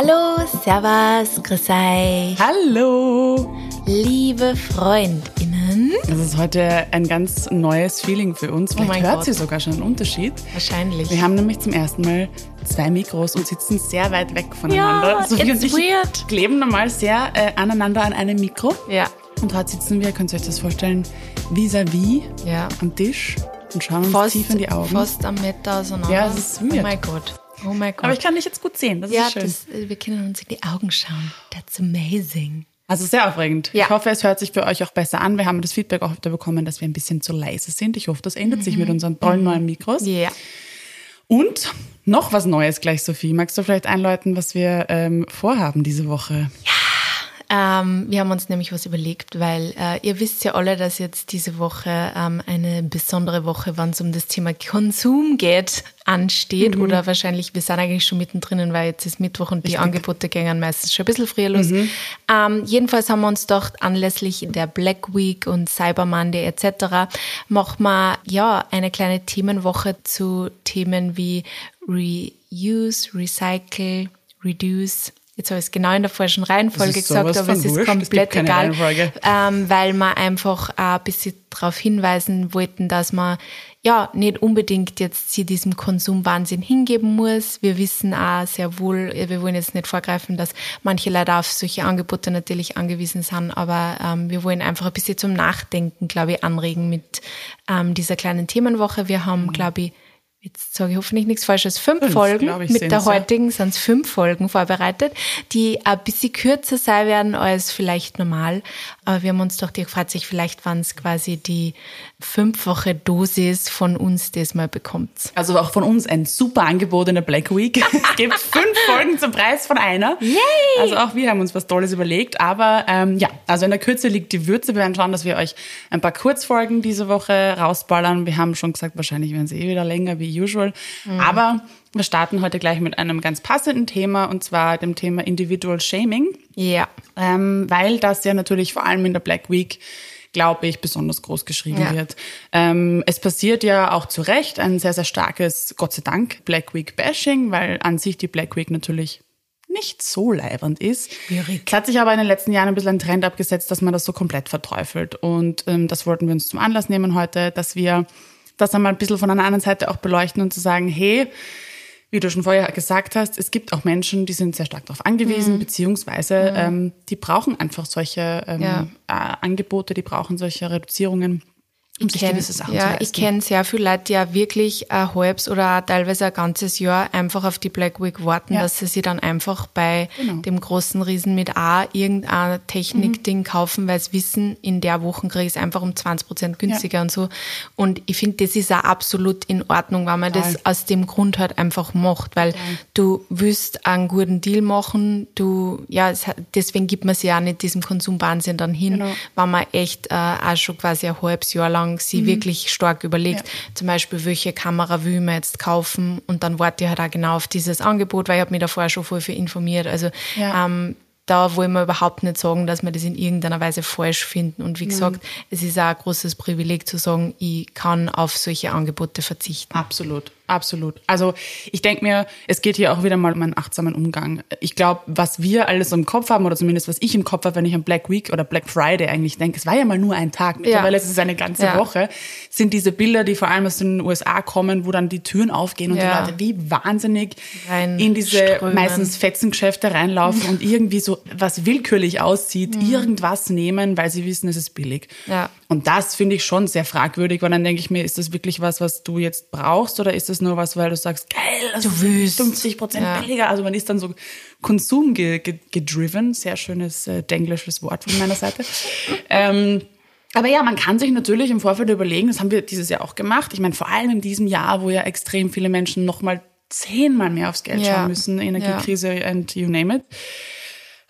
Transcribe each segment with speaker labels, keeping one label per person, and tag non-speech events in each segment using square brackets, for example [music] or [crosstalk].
Speaker 1: Hallo, Servus, grüß euch.
Speaker 2: Hallo!
Speaker 1: Liebe FreundInnen.
Speaker 2: Das ist heute ein ganz neues Feeling für uns. Vielleicht
Speaker 1: Oh mein
Speaker 2: hört
Speaker 1: Gott.
Speaker 2: sie sogar schon einen Unterschied.
Speaker 1: Wahrscheinlich.
Speaker 2: Wir haben nämlich zum ersten Mal zwei Mikros und sitzen sehr weit weg voneinander.
Speaker 1: Ja,
Speaker 2: Sophie
Speaker 1: it's
Speaker 2: und ich
Speaker 1: weird.
Speaker 2: kleben normal sehr äh, aneinander an einem Mikro.
Speaker 1: ja,
Speaker 2: Und heute sitzen wir, könnt ihr euch das vorstellen, vis-à-vis
Speaker 1: ja.
Speaker 2: am Tisch und schauen uns
Speaker 1: Fast,
Speaker 2: tief in die Augen.
Speaker 1: fast am Meter auseinander.
Speaker 2: Ja, es ist
Speaker 1: Oh
Speaker 2: weird.
Speaker 1: mein Gott. Oh mein Gott.
Speaker 2: Aber ich kann dich jetzt gut sehen, das
Speaker 1: ja,
Speaker 2: ist schön.
Speaker 1: das, äh, wir können uns in die Augen schauen. That's amazing.
Speaker 2: Also sehr aufregend.
Speaker 1: Ja.
Speaker 2: Ich hoffe, es hört sich für euch auch besser an. Wir haben das Feedback auch wieder bekommen, dass wir ein bisschen zu leise sind. Ich hoffe, das ändert sich mit unseren tollen neuen Mikros.
Speaker 1: Ja.
Speaker 2: Und noch was Neues gleich, Sophie. Magst du vielleicht einläuten, was wir ähm, vorhaben diese Woche?
Speaker 1: Ähm, wir haben uns nämlich was überlegt, weil äh, ihr wisst ja alle, dass jetzt diese Woche ähm, eine besondere Woche, wenn es um das Thema Konsum geht, ansteht. Oder wahrscheinlich, wir sind eigentlich schon mittendrin, weil jetzt ist Mittwoch und die Angebote gehen meistens schon ein bisschen früher los. Ähm, jedenfalls haben wir uns gedacht, anlässlich der Black Week und Cyber Monday etc. machen wir ja eine kleine Themenwoche zu Themen wie Reuse, Recycle, Reduce. Jetzt habe ich es genau in der falschen Reihenfolge
Speaker 2: ist
Speaker 1: gesagt, aber es ist
Speaker 2: wurscht, gibt
Speaker 1: komplett egal, ähm, weil wir einfach auch ein bisschen darauf hinweisen wollten, dass man ja nicht unbedingt jetzt sie diesem Konsumwahnsinn hingeben muss. Wir wissen auch sehr wohl, wir wollen jetzt nicht vorgreifen, dass manche Leute auf solche Angebote natürlich angewiesen sind, aber ähm, wir wollen einfach ein bisschen zum Nachdenken, glaube ich, anregen mit ähm, dieser kleinen Themenwoche. Wir haben, glaube ich, Jetzt sage ich hoffentlich nichts Falsches. Fünf,
Speaker 2: Fünf,
Speaker 1: Folgen.
Speaker 2: ich,
Speaker 1: Mit der heutigen sind es fünf Folgen vorbereitet, die ein bisschen kürzer sein werden als vielleicht normal. Aber wir haben uns doch gefragt, sich vielleicht waren es quasi die fünffache Dosis von uns, das mal bekommt.
Speaker 2: Also auch von uns ein super Angebot in der Black Week. es [laughs] gibt fünf Folgen zum Preis von einer.
Speaker 1: Yay!
Speaker 2: Also auch wir haben uns was Tolles überlegt. Aber ähm, ja, also in der Kürze liegt die Würze. Wir werden schauen, dass wir euch ein paar Kurzfolgen diese Woche rausballern. Wir haben schon gesagt, wahrscheinlich werden sie eh wieder länger wie usual. Aber wir starten heute gleich mit einem ganz passenden Thema und zwar dem Thema Individual Shaming.
Speaker 1: Ja.
Speaker 2: ähm, weil das ja natürlich vor allem in der Black Week glaube ich, besonders groß geschrieben
Speaker 1: Ja.
Speaker 2: wird. Ähm, es passiert ja auch zu Recht ein sehr, sehr starkes, Gott sei Dank, Black Week Bashing, weil an sich die Black Week natürlich nicht so leibernd ist.
Speaker 1: Schwierig.
Speaker 2: Es hat sich aber in den letzten Jahren ein bisschen ein Trend abgesetzt, dass man das so komplett verteufelt. Und ähm, das wollten wir uns zum Anlass nehmen heute, dass wir das einmal ein bisschen von einer anderen Seite auch beleuchten und zu sagen, hey, wie du schon vorher gesagt hast, es gibt auch Menschen, die sind sehr stark darauf angewiesen,
Speaker 1: Mhm.
Speaker 2: beziehungsweise ähm, die brauchen einfach solche ähm,
Speaker 1: Ja.
Speaker 2: äh, Angebote, die brauchen solche Reduzierungen, um sich
Speaker 1: kenn-
Speaker 2: gewisse Sachen
Speaker 1: ja,
Speaker 2: zu
Speaker 1: ich
Speaker 2: leisten.
Speaker 1: kenne sehr viele Leute, die ja wirklich ein halbes oder teilweise ein ganzes Jahr einfach auf die Black Week warten,
Speaker 2: Ja.
Speaker 1: dass sie sich dann einfach bei
Speaker 2: Genau. Mhm.
Speaker 1: dem großen Riesen mit A irgendein Technikding kaufen, weil sie wissen, in der Woche kriege ich es einfach um 20 Prozent günstiger und so. Und ich finde, das ist auch absolut in Ordnung, wenn man
Speaker 2: Total.
Speaker 1: das aus dem Grund halt einfach macht, weil du willst einen guten Deal machen, du, ja, es, deswegen gibt man sich auch nicht diesem Konsumwahnsinn dann hin,
Speaker 2: Genau.
Speaker 1: wenn man echt äh, auch schon quasi ein halbes Jahr lang sie wirklich stark überlegt,
Speaker 2: Mhm. Ja.
Speaker 1: zum Beispiel, welche Kamera will man jetzt kaufen und dann warte ich halt auch genau auf dieses Angebot, weil ich habe mich da vorher schon voll viel informiert. Also
Speaker 2: Ja.
Speaker 1: ähm, da wollen wir überhaupt nicht sagen, dass wir das in irgendeiner Weise falsch finden. Und wie gesagt, es ist auch ein großes Privileg zu sagen, ich kann auf solche Angebote verzichten.
Speaker 2: Absolut, absolut. Also ich denke mir, es geht hier auch wieder mal um einen achtsamen Umgang. Ich glaube, was wir alles im Kopf haben, oder zumindest was ich im Kopf habe, wenn ich an Black Week oder Black Friday eigentlich denke, es war ja mal nur ein Tag, mittlerweile ist es eine ganze
Speaker 1: Ja.
Speaker 2: Woche, sind diese Bilder, die vor allem aus den USA kommen, wo dann die Türen aufgehen und
Speaker 1: Ja.
Speaker 2: die Leute wie wahnsinnig
Speaker 1: Rein
Speaker 2: in diese
Speaker 1: strömen.
Speaker 2: meistens Fetzengeschäfte reinlaufen und irgendwie so was willkürlich aussieht, irgendwas nehmen, weil sie wissen, es ist billig.
Speaker 1: Ja.
Speaker 2: Und das finde ich schon sehr fragwürdig, weil dann denke ich mir, ist das wirklich was, was du jetzt brauchst oder ist das nur was, weil du sagst, geil, das
Speaker 1: Du
Speaker 2: ist
Speaker 1: willst.
Speaker 2: 50 Prozent
Speaker 1: Ja.
Speaker 2: billiger. Also man ist dann so Konsum ge ge gedriven. Sehr schönes äh, denglisches Wort von meiner Seite. [laughs] ähm, aber ja, man kann sich natürlich im Vorfeld überlegen, das haben wir dieses Jahr auch gemacht. Ich meine, vor allem in diesem Jahr, wo ja extrem viele Menschen nochmal zehnmal mehr aufs Geld
Speaker 1: Ja.
Speaker 2: schauen müssen, Energiekrise and you name it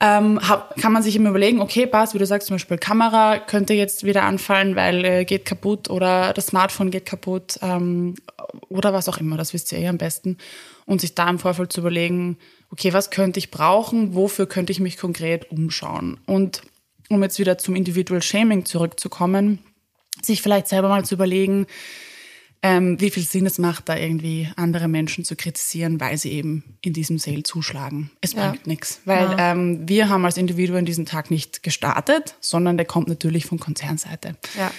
Speaker 2: ähm, hab, kann man sich immer überlegen, okay, passt, wie du sagst, zum Beispiel Kamera könnte jetzt wieder anfallen, weil äh, geht kaputt oder das Smartphone geht kaputt ähm, oder was auch immer, das wisst ihr eh am besten. Und sich da im Vorfeld zu überlegen, okay, was könnte ich brauchen, wofür könnte ich mich konkret umschauen. Und um jetzt wieder zum Individual Shaming zurückzukommen, sich vielleicht selber mal zu überlegen, ähm, wie viel Sinn es macht, da irgendwie andere Menschen zu kritisieren, weil sie eben in diesem Sale zuschlagen. Es
Speaker 1: Ja.
Speaker 2: bringt nichts, weil
Speaker 1: Ja.
Speaker 2: ähm, wir haben als Individuen diesen Tag nicht gestartet, sondern der kommt natürlich von Konzernseite.
Speaker 1: Ja.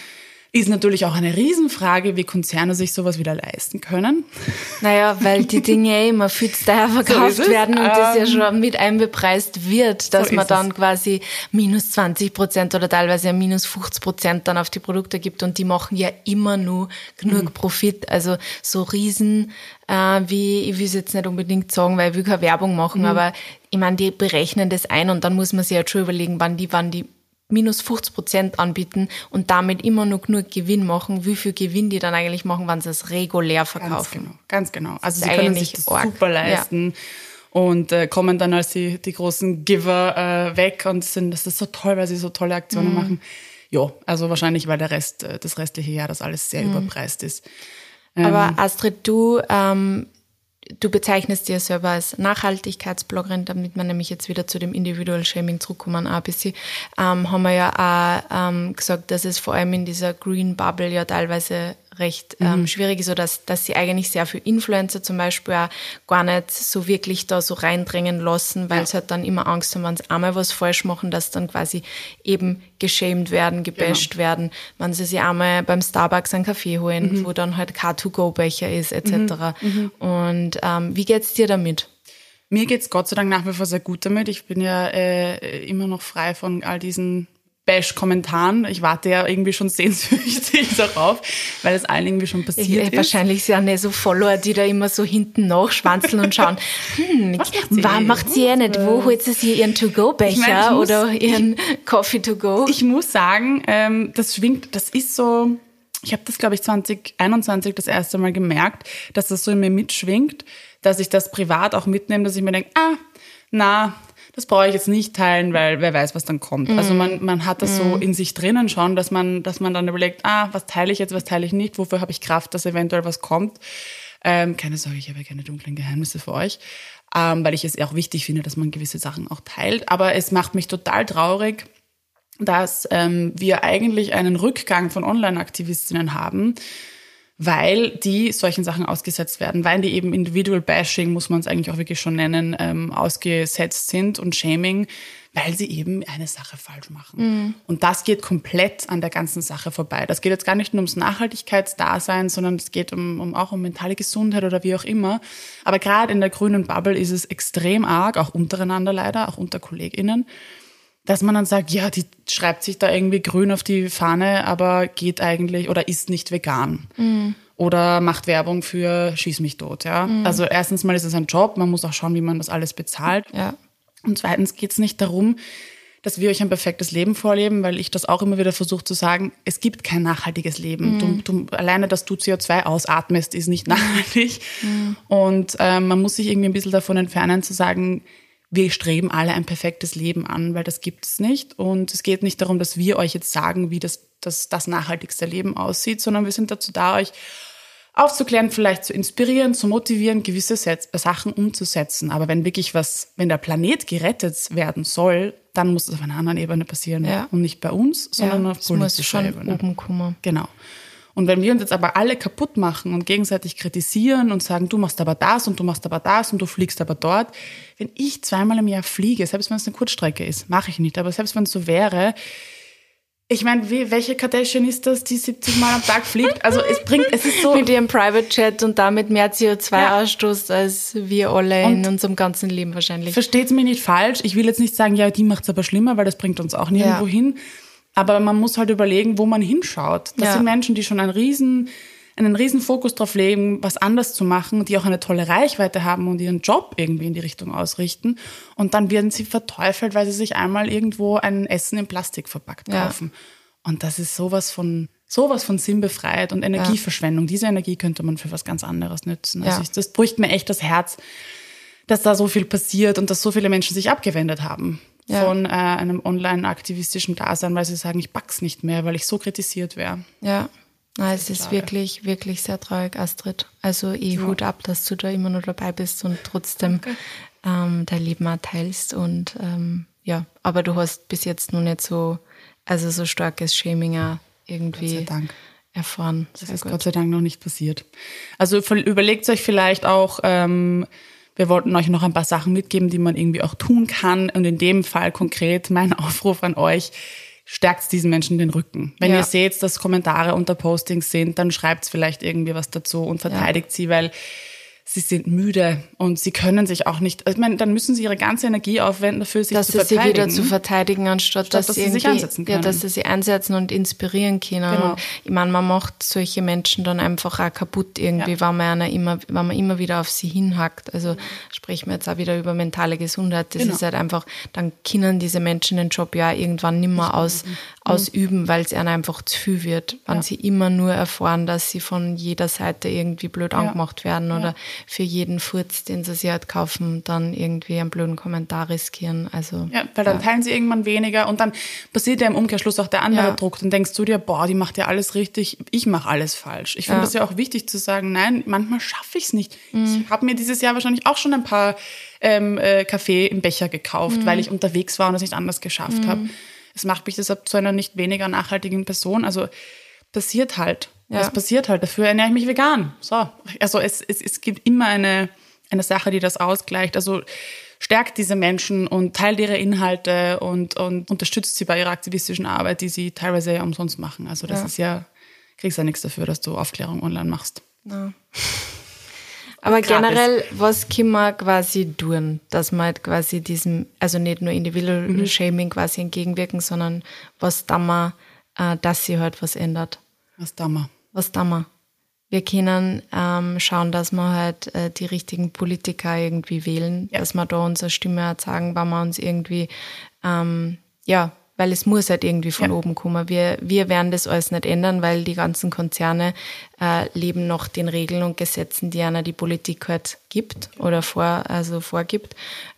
Speaker 2: Ist natürlich auch eine Riesenfrage, wie Konzerne sich sowas wieder leisten können.
Speaker 1: Naja, weil die Dinge immer viel zu teuer [laughs] verkauft
Speaker 2: So
Speaker 1: werden und das ja
Speaker 2: Ähm,
Speaker 1: schon mit einbepreist wird, dass
Speaker 2: so
Speaker 1: man dann
Speaker 2: es.
Speaker 1: quasi minus 20 Prozent oder teilweise ja minus 50 Prozent dann auf die Produkte gibt und die machen ja immer nur genug
Speaker 2: Mhm.
Speaker 1: Profit. Also so riesen, äh, wie, ich will es jetzt nicht unbedingt sagen, weil ich will keine Werbung machen,
Speaker 2: Mhm.
Speaker 1: aber ich meine, die berechnen das ein und dann muss man sich halt schon überlegen, wann die, wann die minus 50 Prozent anbieten und damit immer noch genug Gewinn machen, wie viel Gewinn die dann eigentlich machen, wenn sie es regulär
Speaker 2: Ganz
Speaker 1: verkaufen.
Speaker 2: genau, ganz genau. Also sie können sich das
Speaker 1: arg.
Speaker 2: super leisten und äh, kommen dann als die, die großen Giver äh, weg und sind, das ist so toll, weil sie so tolle Aktionen
Speaker 1: Mhm.
Speaker 2: machen. Ja, also wahrscheinlich, weil der Rest, äh, das restliche Jahr das alles sehr
Speaker 1: Mhm.
Speaker 2: überpreist ist.
Speaker 1: Aber Astrid, du, ähm, du bezeichnest dir selber als Nachhaltigkeitsbloggerin, damit wir nämlich jetzt wieder zu dem Individual Shaming zurückkommen, ein bisschen, ähm, haben wir ja auch ähm, gesagt, dass es vor allem in dieser Green Bubble ja teilweise recht ähm, schwierig ist, oder dass, dass sie eigentlich sehr viel Influencer zum Beispiel auch gar nicht so wirklich da so reindrängen lassen, weil sie halt dann immer Angst haben, wenn sie einmal was falsch machen, dass dann quasi eben geschämt werden, gebasht werden, wenn sie sich einmal beim Starbucks einen Kaffee holen, wo dann halt kein To-Go-Becher ist, etc. Und ähm, wie geht's dir damit?
Speaker 2: Mir geht's Gott sei Dank nach wie vor sehr gut damit. Ich bin ja äh, immer noch frei von all diesen Bash-Kommentaren. Ich warte ja irgendwie schon [laughs] sehnsüchtig darauf, weil es allen irgendwie schon passiert
Speaker 1: Ich,
Speaker 2: ist.
Speaker 1: wahrscheinlich sind ja so Follower, die da immer so hinten nachschwanzeln und schauen, [laughs] hm,
Speaker 2: Was macht sie?
Speaker 1: warum macht sie eh nicht? Wo holt sie sich ihren To-Go-Becher
Speaker 2: ich
Speaker 1: oder ihren Coffee to go?
Speaker 2: Ich muss sagen, ähm, das schwingt, das ist so, ich habe das, glaube ich, 2021 das erste Mal gemerkt, dass das so in mir mitschwingt, dass ich das privat auch mitnehme, dass ich mir denke, ah, na, das brauche ich jetzt nicht teilen, weil wer weiß, was dann kommt. Also man, man hat das so in sich drinnen schon, dass man, dass man dann überlegt, ah, was teile ich jetzt, was teile ich nicht, wofür habe ich Kraft, dass eventuell was kommt. Ähm, keine Sorge, ich habe ja keine dunklen Geheimnisse für euch, ähm, weil ich es auch wichtig finde, dass man gewisse Sachen auch teilt. Aber es macht mich total traurig, dass ähm, wir eigentlich einen Rückgang von Online-Aktivistinnen haben, weil die solchen Sachen ausgesetzt werden, weil die eben Individual Bashing, muss man es eigentlich auch wirklich schon nennen, ähm, ausgesetzt sind und Shaming, weil sie eben eine Sache falsch machen. Und das geht komplett an der ganzen Sache vorbei. Das geht jetzt gar nicht nur ums Nachhaltigkeitsdasein, sondern es geht um, um auch um mentale Gesundheit oder wie auch immer. Aber gerade in der grünen Bubble ist es extrem arg, auch untereinander leider, auch unter KollegInnen, dass man dann sagt, ja, die schreibt sich da irgendwie grün auf die Fahne, aber geht eigentlich oder ist nicht vegan. Oder macht Werbung für Schieß mich tot, ja. Also erstens mal ist es ein Job, man muss auch schauen, wie man das alles bezahlt.
Speaker 1: Ja.
Speaker 2: Und zweitens geht es nicht darum, dass wir euch ein perfektes Leben vorleben, weil ich das auch immer wieder versuche zu sagen, es gibt kein nachhaltiges Leben. Du, du, alleine, dass du CO2 ausatmest, ist nicht [laughs] nachhaltig. Und ähm, man muss sich irgendwie ein bisschen davon entfernen zu sagen, wir streben alle ein perfektes Leben an, weil das gibt es nicht. Und es geht nicht darum, dass wir euch jetzt sagen, wie das, das, das nachhaltigste Leben aussieht, sondern wir sind dazu da, euch aufzuklären, vielleicht zu inspirieren, zu motivieren, gewisse Setz Sachen umzusetzen. Aber wenn wirklich was, wenn der Planet gerettet werden soll, dann muss das auf einer anderen Ebene passieren.
Speaker 1: Ja.
Speaker 2: Und nicht bei uns, sondern
Speaker 1: ja,
Speaker 2: auf
Speaker 1: es
Speaker 2: politischer Ebene.
Speaker 1: oben kommen.
Speaker 2: Genau. Und wenn wir uns jetzt aber alle kaputt machen und gegenseitig kritisieren und sagen, du machst aber das und du machst aber das und du fliegst aber dort, wenn ich zweimal im Jahr fliege, selbst wenn es eine Kurzstrecke ist, mache ich nicht, aber selbst wenn es so wäre, ich meine, welche Kardashian ist das, die 70 Mal am Tag fliegt? Also es bringt, es ist so,
Speaker 1: Mit ihrem Private Jet und damit mehr CO2
Speaker 2: Ja.
Speaker 1: ausstoßt als wir alle in
Speaker 2: Und-
Speaker 1: unserem ganzen Leben wahrscheinlich.
Speaker 2: Versteht's mir nicht falsch. Ich will jetzt nicht sagen, ja, die macht's aber schlimmer, weil das bringt uns auch nirgendwo
Speaker 1: Ja.
Speaker 2: hin. Aber man muss halt überlegen, wo man hinschaut. Das
Speaker 1: Ja.
Speaker 2: sind Menschen, die schon einen riesen, einen riesen Fokus drauf legen, was anders zu machen, die auch eine tolle Reichweite haben und ihren Job irgendwie in die Richtung ausrichten. Und dann werden sie verteufelt, weil sie sich einmal irgendwo ein Essen in Plastik verpackt
Speaker 1: Ja.
Speaker 2: kaufen. Und das ist sowas von, sowas von sinnbefreit und Energieverschwendung. Diese Energie könnte man für was ganz anderes nützen. Also
Speaker 1: Ja.
Speaker 2: ich, das bricht mir echt das Herz, dass da so viel passiert und dass so viele Menschen sich abgewendet haben
Speaker 1: Ja.
Speaker 2: von äh, einem online-aktivistischen Dasein, weil sie sagen, ich back's nicht mehr, weil ich so kritisiert wäre.
Speaker 1: Ja. Na, es ist
Speaker 2: schade.
Speaker 1: wirklich, wirklich sehr traurig, Astrid. Also ich Hut ab, dass du da immer noch dabei bist und trotzdem ähm, dein Leben auch teilst. Und ähm, ja, aber du hast bis jetzt noch nicht so, also so starkes Shaming auch
Speaker 2: Gott sei
Speaker 1: irgendwie
Speaker 2: Dank.
Speaker 1: erfahren.
Speaker 2: Das ist gut. Gott sei Dank noch nicht passiert. Also überlegt euch vielleicht auch, ähm, wir wollten euch noch ein paar Sachen mitgeben, die man irgendwie auch tun kann. Und in dem Fall konkret mein [laughs] Aufruf an euch, stärkt diesen Menschen den Rücken. Wenn ja. ihr seht, dass Kommentare unter Postings sind, dann schreibt vielleicht irgendwie was dazu und verteidigt ja. sie, weil sie sind müde und sie können sich auch nicht, ich meine, dann müssen sie ihre ganze Energie aufwenden dafür, sich
Speaker 1: dass
Speaker 2: zu verteidigen.
Speaker 1: Dass sie wieder zu verteidigen, anstatt
Speaker 2: dass, dass sie sich einsetzen können.
Speaker 1: Ja, dass sie sie einsetzen und inspirieren können. Genau. ich meine, man macht solche Menschen dann einfach auch kaputt irgendwie, ja. wenn, man immer, wenn man immer wieder auf sie hinhackt. Also sprechen wir jetzt auch wieder über mentale Gesundheit. Das genau. ist halt einfach, dann können diese Menschen den Job ja irgendwann nicht mehr aus. Ausüben, weil es ihnen einfach zu viel wird. Wenn ja. sie immer nur erfahren, dass sie von jeder Seite irgendwie blöd ja. angemacht werden oder für jeden Furz, den sie sich halt kaufen, dann irgendwie einen blöden Kommentar riskieren. Also,
Speaker 2: ja, weil dann ja. teilen sie irgendwann weniger und dann passiert ja im Umkehrschluss auch der andere ja. Druck. Dann denkst du dir, boah, die macht ja alles richtig, ich mache alles falsch. Ich finde es ja. ja auch wichtig zu sagen, nein, manchmal schaffe ich es nicht. Mhm. Ich habe mir dieses Jahr wahrscheinlich auch schon ein paar ähm, äh, Kaffee im Becher gekauft, mhm. weil ich unterwegs war und es nicht anders geschafft mhm. habe. Es macht mich deshalb zu einer nicht weniger nachhaltigen Person. Also passiert halt. Ja. Das passiert halt. Dafür ernähre ich mich vegan. So. Also es, es, es gibt immer eine, eine Sache, die das ausgleicht. Also stärkt diese Menschen und teilt ihre Inhalte und, und unterstützt sie bei ihrer aktivistischen Arbeit, die sie teilweise ja umsonst machen. Also das ja. ist ja, kriegst ja nichts dafür, dass du Aufklärung online machst. Ja.
Speaker 1: Aber generell, was kann man quasi tun, dass man halt quasi diesem, also nicht nur Individual mhm. Shaming quasi entgegenwirken, sondern was da man, äh, dass sie halt was ändert?
Speaker 2: Was da man?
Speaker 1: was tun wir? Wir können ähm, schauen, dass wir halt äh, die richtigen Politiker irgendwie wählen, ja. dass wir da unsere Stimme sagen, wenn wir uns irgendwie, ähm, ja, weil es muss halt irgendwie von ja. oben kommen. Wir, wir werden das alles nicht ändern, weil die ganzen Konzerne äh, leben nach den Regeln und Gesetzen, die einer die Politik halt gibt oder vor, also vorgibt.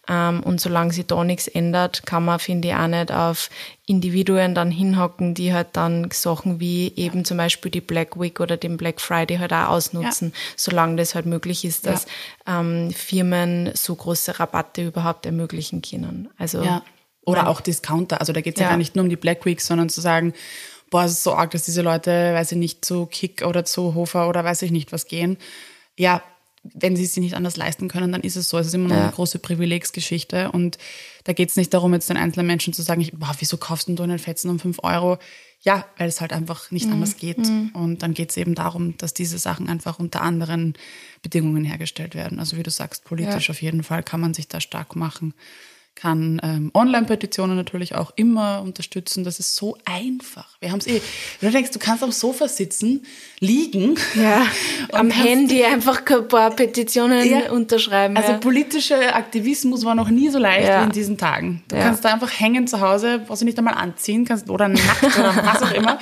Speaker 1: Ähm, und solange sich da nichts ändert, kann man, finde ich, auch nicht auf Individuen dann hinhocken, die halt dann Sachen wie eben zum Beispiel die Black Week oder den Black Friday halt auch ausnutzen, ja. solange das halt möglich ist, dass ja. ähm, Firmen so große Rabatte überhaupt ermöglichen können. Also
Speaker 2: ja. Oder ja. auch Discounter. Also da geht es ja. ja gar nicht nur um die Black Week, sondern zu sagen, boah, es ist so arg, dass diese Leute, weiß ich nicht, zu Kick oder zu Hofer oder weiß ich nicht was gehen. Ja, wenn sie es sich nicht anders leisten können, dann ist es so. Es ist immer noch ja. eine große Privilegsgeschichte. Und da geht es nicht darum, jetzt den einzelnen Menschen zu sagen, boah, wieso kaufst du einen Fetzen um fünf Euro? Ja, weil es halt einfach nicht mhm. anders geht. Mhm. Und dann geht es eben darum, dass diese Sachen einfach unter anderen Bedingungen hergestellt werden. Also wie du sagst, politisch ja. auf jeden Fall kann man sich da stark machen kann ähm, Online-Petitionen natürlich auch immer unterstützen. Das ist so einfach. Wir haben es eh. Du denkst, du kannst am Sofa sitzen, liegen.
Speaker 1: Ja, [laughs] am Handy einfach ein paar Petitionen ja, unterschreiben.
Speaker 2: Also ja. politischer Aktivismus war noch nie so leicht ja. wie in diesen Tagen. Du kannst da einfach hängen zu Hause, brauchst du nicht einmal anziehen, kannst oder nackt oder was auch immer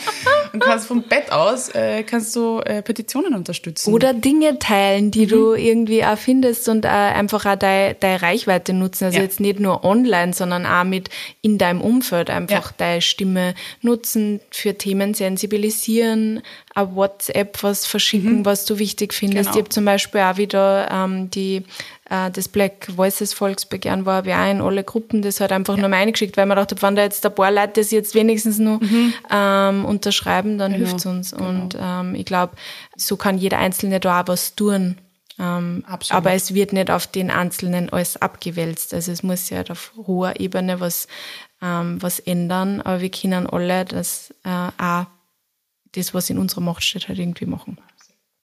Speaker 2: und kannst vom Bett aus äh, kannst du äh, Petitionen unterstützen.
Speaker 1: Oder Dinge teilen, die mhm. du irgendwie auch findest und äh, einfach auch deine, deine Reichweite nutzen. Also jetzt nicht nur online, sondern auch mit in deinem Umfeld einfach ja. deine Stimme nutzen, für Themen sensibilisieren, auf WhatsApp was verschicken, mhm. was du wichtig findest. Genau. Ich habe zum Beispiel auch wieder ähm, die äh, das Black Voices Volksbegehren war, wir auch in alle Gruppen das hat einfach ja. nur mal eingeschickt, weil man dachte, wenn da jetzt ein paar Leute das jetzt wenigstens nur mhm. ähm, unterschreiben, dann genau. hilft es uns. Genau. Und ähm, ich glaube, so kann jeder Einzelne da auch was tun. Ähm, aber es wird nicht auf den Einzelnen alles abgewälzt. Also es muss ja halt auf hoher Ebene was, ähm, was ändern. Aber wir können alle das äh, auch, das, was in unserer Macht steht, halt irgendwie machen.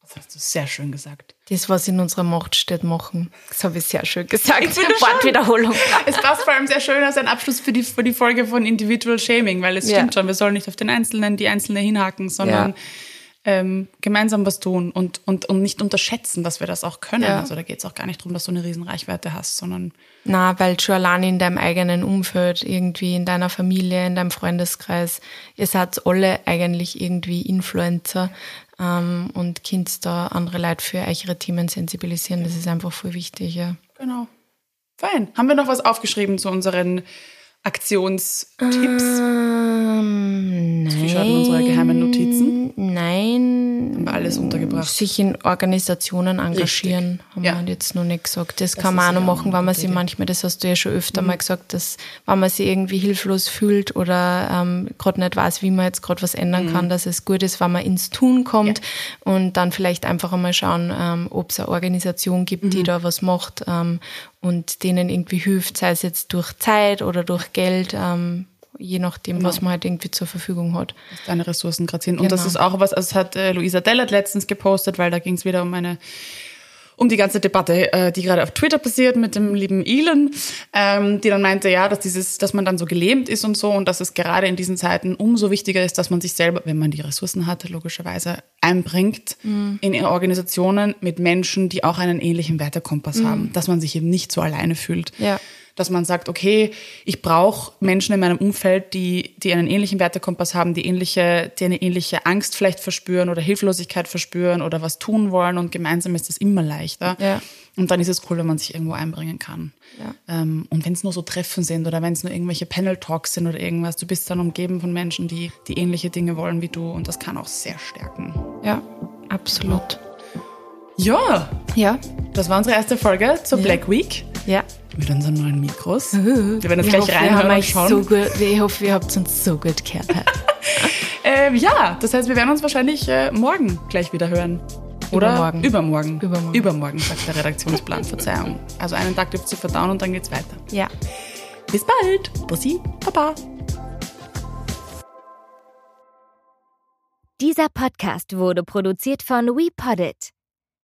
Speaker 2: Das hast du sehr schön gesagt.
Speaker 1: Das, was in unserer Macht steht, machen. Das habe ich sehr schön gesagt. Ich [laughs] Wortwiederholung.
Speaker 2: es passt vor allem sehr schön als ein Abschluss für die, für die Folge von Individual Shaming, weil es ja. stimmt schon, wir sollen nicht auf den Einzelnen, die Einzelne hinhaken, sondern ja ähm, gemeinsam was tun und, und, und nicht unterschätzen, dass wir das auch können. Ja. Also da geht es auch gar nicht darum, dass du eine riesen Reichweite hast, sondern.
Speaker 1: Na, weil schon allein in deinem eigenen Umfeld, irgendwie in deiner Familie, in deinem Freundeskreis, ihr seid alle eigentlich irgendwie Influencer ähm, und könnt da andere Leute für eure Themen sensibilisieren. Das ist einfach voll wichtig, ja.
Speaker 2: Genau. Fein. Haben wir noch was aufgeschrieben zu unseren Aktionstipps?
Speaker 1: Ähm, nein.
Speaker 2: Wie schaut unsere geheimen Notizen?
Speaker 1: Nein.
Speaker 2: haben wir alles untergebracht.
Speaker 1: Sich in Organisationen engagieren,
Speaker 2: Richtig.
Speaker 1: haben
Speaker 2: Ja.
Speaker 1: wir jetzt noch nicht gesagt. Das,
Speaker 2: Das
Speaker 1: kann man auch noch
Speaker 2: ja
Speaker 1: machen, wenn man sich.
Speaker 2: Mhm.
Speaker 1: manchmal, das hast du ja schon öfter mal gesagt, dass wenn man sich irgendwie hilflos fühlt oder ähm, gerade nicht weiß, wie man jetzt gerade was ändern
Speaker 2: Mhm.
Speaker 1: kann, dass es gut ist, wenn man ins Tun kommt und dann vielleicht einfach einmal schauen, ähm, ob es eine Organisation gibt,
Speaker 2: Mhm.
Speaker 1: die da was macht ähm, und denen irgendwie hilft, sei es jetzt durch Zeit oder durch Geld, ähm, je nachdem,
Speaker 2: Genau.
Speaker 1: was man halt irgendwie zur Verfügung hat.
Speaker 2: was deine Ressourcen gerade sind. Und das
Speaker 1: Genau.
Speaker 2: ist auch was, also das hat äh, Luisa Dellert letztens gepostet, weil da ging es wieder um eine um die ganze Debatte, äh, die gerade auf Twitter passiert mit dem lieben Elon, ähm, die dann meinte, ja, dass dieses, dass man dann so gelähmt ist und so und dass es gerade in diesen Zeiten umso wichtiger ist, dass man sich selber, wenn man die Ressourcen hat, logischerweise einbringt in Organisationen mit Menschen, die auch einen ähnlichen Wertekompass haben, dass man sich eben nicht so alleine fühlt
Speaker 1: Ja.
Speaker 2: Dass man sagt, okay, ich brauche Menschen in meinem Umfeld, die, die einen ähnlichen Wertekompass haben, die ähnliche, die eine ähnliche Angst vielleicht verspüren oder Hilflosigkeit verspüren oder was tun wollen und gemeinsam ist das immer leichter.
Speaker 1: Ja.
Speaker 2: Und dann ist es cool, wenn man sich irgendwo einbringen kann.
Speaker 1: Ja.
Speaker 2: Ähm, und wenn es nur so Treffen sind oder wenn es nur irgendwelche Panel-Talks sind oder irgendwas, du bist dann umgeben von Menschen, die, die ähnliche Dinge wollen wie du und das kann auch sehr stärken.
Speaker 1: Ja, absolut.
Speaker 2: Ja,
Speaker 1: Ja,
Speaker 2: das war unsere erste Folge zur
Speaker 1: Ja.
Speaker 2: Black Week
Speaker 1: ja.
Speaker 2: Mit unseren neuen Mikros. Wir werden jetzt
Speaker 1: Ich
Speaker 2: gleich
Speaker 1: hoffe, wir
Speaker 2: reinhören
Speaker 1: haben
Speaker 2: und schauen.
Speaker 1: so gut, ich hoffe, ihr habt uns so gut gehört. [laughs]
Speaker 2: Ähm, ja, das heißt, wir werden uns wahrscheinlich äh, morgen gleich wieder hören. Oder
Speaker 1: Übermorgen.
Speaker 2: Übermorgen.
Speaker 1: Übermorgen.
Speaker 2: Übermorgen, sagt der Redaktionsplan. Verzeihung. Also einen Tag dürft ihr verdauen und dann geht's weiter.
Speaker 1: ja.
Speaker 2: Bis bald. Bussi, Papa.
Speaker 3: Dieser Podcast wurde produziert von WePoddit.